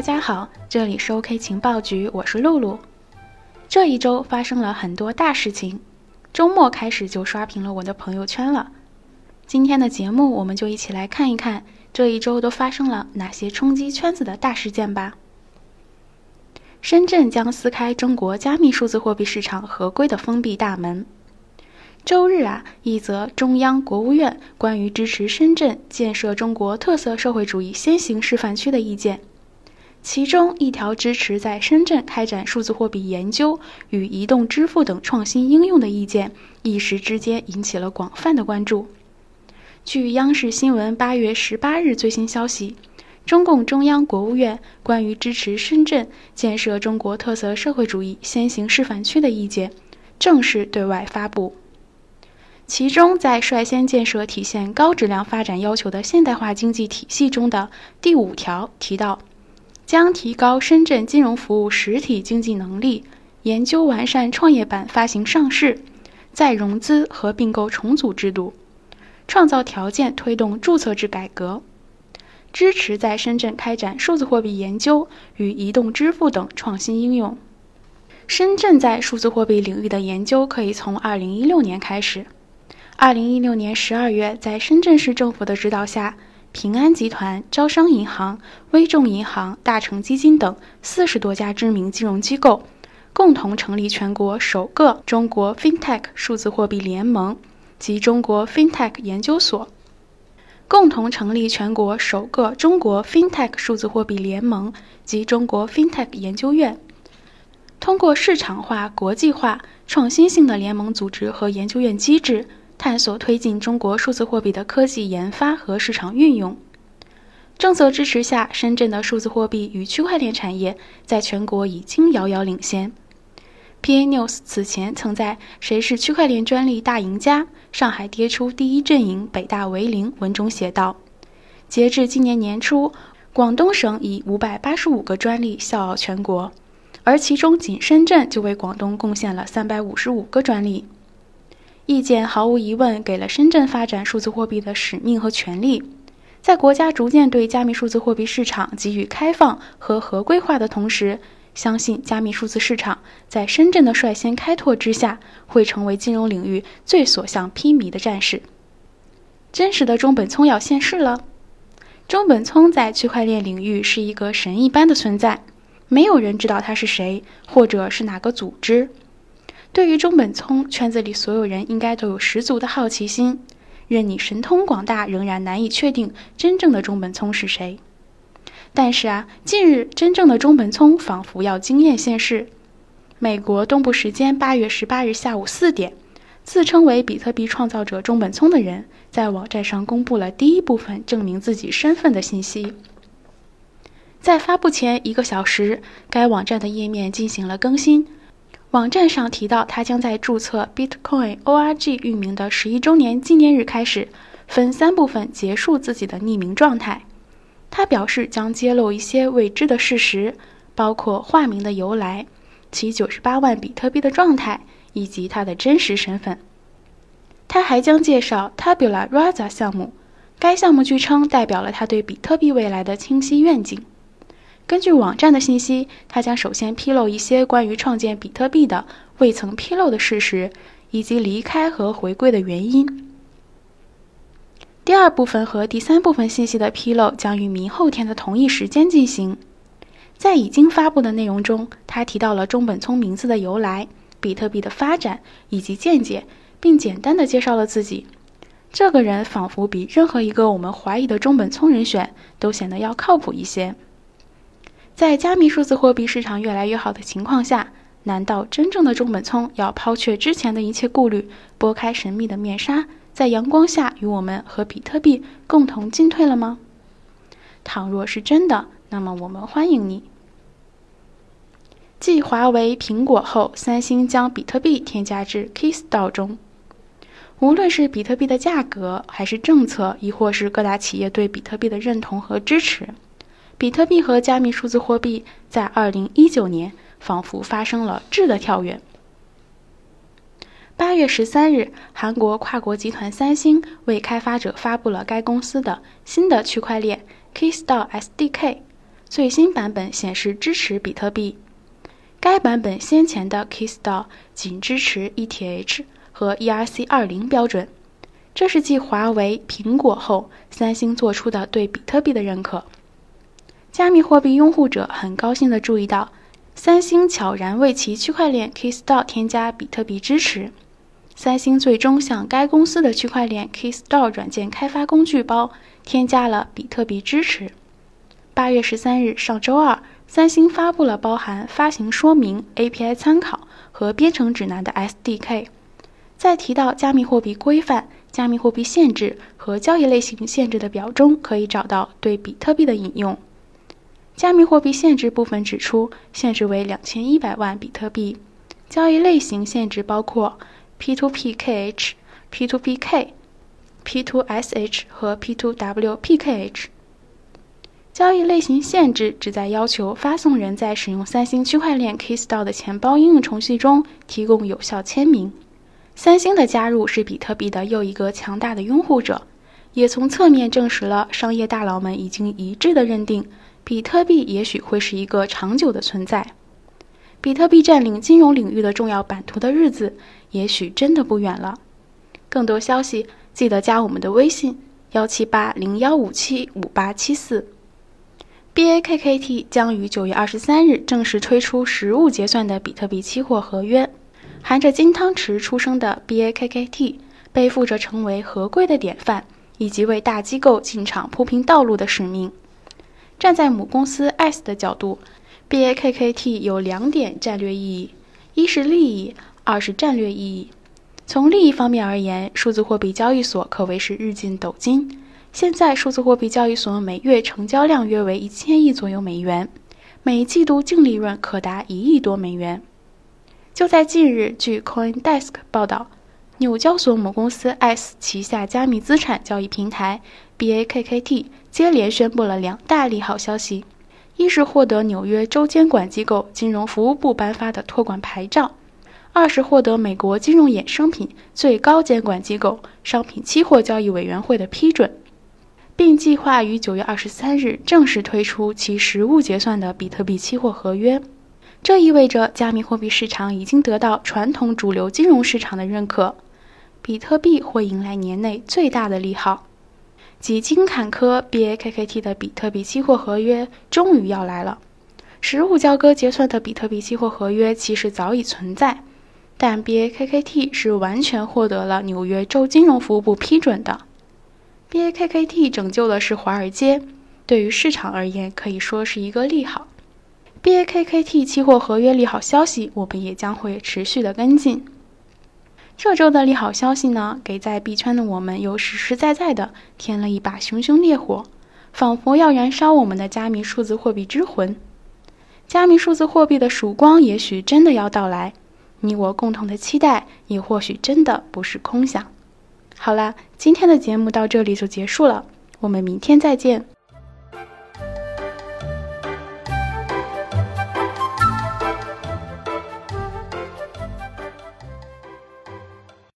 大家好，这里是 OK 情报局，我是露露。这一周发生了很多大事情，周末开始就刷屏了我的朋友圈了。今天的节目，我们就一起来看一看这一周都发生了哪些冲击圈子的大事件吧。深圳将撕开中国加密数字货币市场合规的封闭大门。周日啊，一则中央国务院关于支持深圳建设中国特色社会主义先行示范区的意见，其中一条支持在深圳开展数字货币研究与移动支付等创新应用的意见，一时之间引起了广泛的关注。据央视新闻八月十八日最新消息，中共中央国务院关于支持深圳建设中国特色社会主义先行示范区的意见正式对外发布。其中，在率先建设体现高质量发展要求的现代化经济体系中的第五条提到，将提高深圳金融服务实体经济能力，研究完善创业板发行上市、再融资和并购重组制度，创造条件推动注册制改革，支持在深圳开展数字货币研究与移动支付等创新应用。深圳在数字货币领域的研究可以从2016年开始。二零一六年十二月，在深圳市政府的指导下，平安集团、招商银行、微众银行、大成基金等四十多家知名金融机构，共同成立全国首个中国 FinTech 数字货币联盟及中国 FinTech 研究所，共同成立全国首个中国 FinTech 数字货币联盟及中国 FinTech 研究院，通过市场化、国际化、创新性的联盟组织和研究院机制。探索推进中国数字货币的科技研发和市场运用。政策支持下，深圳的数字货币与区块链产业在全国已经遥遥领先。PA News 此前曾在“谁是区块链专利大赢家？上海跌出第一阵营，北大为零”文中写道：“截至今年年初，广东省以五百八十五个专利笑傲全国，而其中仅深圳就为广东贡献了三百五十五个专利。”意见毫无疑问给了深圳发展数字货币的使命和权利。在国家逐渐对加密数字货币市场给予开放和合规化的同时，相信加密数字市场在深圳的率先开拓之下，会成为金融领域最所向披靡的战士。真实的中本聪要现世了。中本聪在区块链领域是一个神一般的存在，没有人知道他是谁，或者是哪个组织。对于中本聪，圈子里所有人应该都有十足的好奇心。任你神通广大，仍然难以确定真正的中本聪是谁。但是啊，近日真正的中本聪仿佛要惊艳现世。美国东部时间八月十八日下午四点，自称为比特币创造者中本聪的人在网站上公布了第一部分证明自己身份的信息。在发布前一个小时，该网站的页面进行了更新。网站上提到，他将在注册 Bitcoin org 域名的十一周年纪念日开始，分三部分结束自己的匿名状态。他表示将揭露一些未知的事实，包括化名的由来、其九十八万比特币的状态以及他的真实身份。他还将介绍 Tabula Rasa 项目，该项目据称代表了他对比特币未来的清晰愿景。根据网站的信息，他将首先披露一些关于创建比特币的未曾披露的事实，以及离开和回归的原因。第二部分和第三部分信息的披露将于明后天的同一时间进行。在已经发布的内容中，他提到了中本聪名字的由来、比特币的发展以及见解，并简单的介绍了自己。这个人仿佛比任何一个我们怀疑的中本聪人选都显得要靠谱一些。在加密数字货币市场越来越好的情况下，难道真正的中本聪要抛却之前的一切顾虑，拨开神秘的面纱，在阳光下与我们和比特币共同进退了吗？倘若是真的，那么我们欢迎你。继华为、苹果后，三星将比特币添加至 Kiss 道中。无论是比特币的价格，还是政策，亦或是各大企业对比特币的认同和支持。比特币和加密数字货币在二零一九年仿佛发生了质的跳跃。八月十三日，韩国跨国集团三星为开发者发布了该公司的新的区块链 Keystore SDK，最新版本显示支持比特币。该版本先前的 Keystore 仅支持 ETH 和 ERC20 标准。这是继华为、苹果后，三星做出的对比特币的认可。加密货币拥护者很高兴地注意到，三星悄然为其区块链 Keystore 添加比特币支持。三星最终向该公司的区块链 Keystore 软件开发工具包添加了比特币支持。八月十三日，上周二，三星发布了包含发行说明、API 参考和编程指南的 SDK。在提到加密货币规范、加密货币限制和交易类型限制的表中，可以找到对比特币的引用。加密货币限制部分指出，限制为两千一百万比特币。交易类型限制包括。P2PKH、P2PK、P2SH 和 P2WPKH。交易类型限制旨在要求发送人在使用三星区块链 Keystore 的钱包应用程序中提供有效签名。三星的加入是比特币的又一个强大的拥护者，也从侧面证实了商业大佬们已经一致的认定，比特币也许会是一个长久的存在。比特币占领金融领域的重要版图的日子，也许真的不远了。更多消息，记得加我们的微信：幺七八零幺五七五八七四。BAKKT 将于九月二十三日正式推出实物结算的比特币期货合约。含着金汤匙出生的 BAKKT，背负着成为合规的典范，以及为大机构进场铺平道路的使命。站在母公司 S 的角度。BAKKT 有两点战略意义：一是利益，二是战略意义。从利益方面而言，数字货币交易所可谓是日进斗金。现在，数字货币交易所每月成交量约为一千亿左右美元，每季度净利润可达一亿多美元。就在近日，据 CoinDesk 报道，纽交所母公司 S 旗下加密资产交易平台 BAKKT 接连宣布了两大利好消息。一是获得纽约州监管机构金融服务部颁发的托管牌照，二是获得美国金融衍生品最高监管机构商品期货交易委员会的批准，并计划于九月二十三日正式推出其实物结算的比特币期货合约。这意味着加密货币市场已经得到传统主流金融市场的认可，比特币会迎来年内最大的利好。几经坎坷，BAKKT 的比特币期货合约终于要来了。实物交割结算的比特币期货合约其实早已存在，但 BAKKT 是完全获得了纽约州金融服务部批准的。BAKKT 拯救的是华尔街，对于市场而言可以说是一个利好。BAKKT 期货合约利好消息，我们也将会持续的跟进。这周的利好消息呢，给在币圈的我们又实实在在的添了一把熊熊烈火，仿佛要燃烧我们的加密数字货币之魂。加密数字货币的曙光也许真的要到来，你我共同的期待也或许真的不是空想。好啦，今天的节目到这里就结束了，我们明天再见。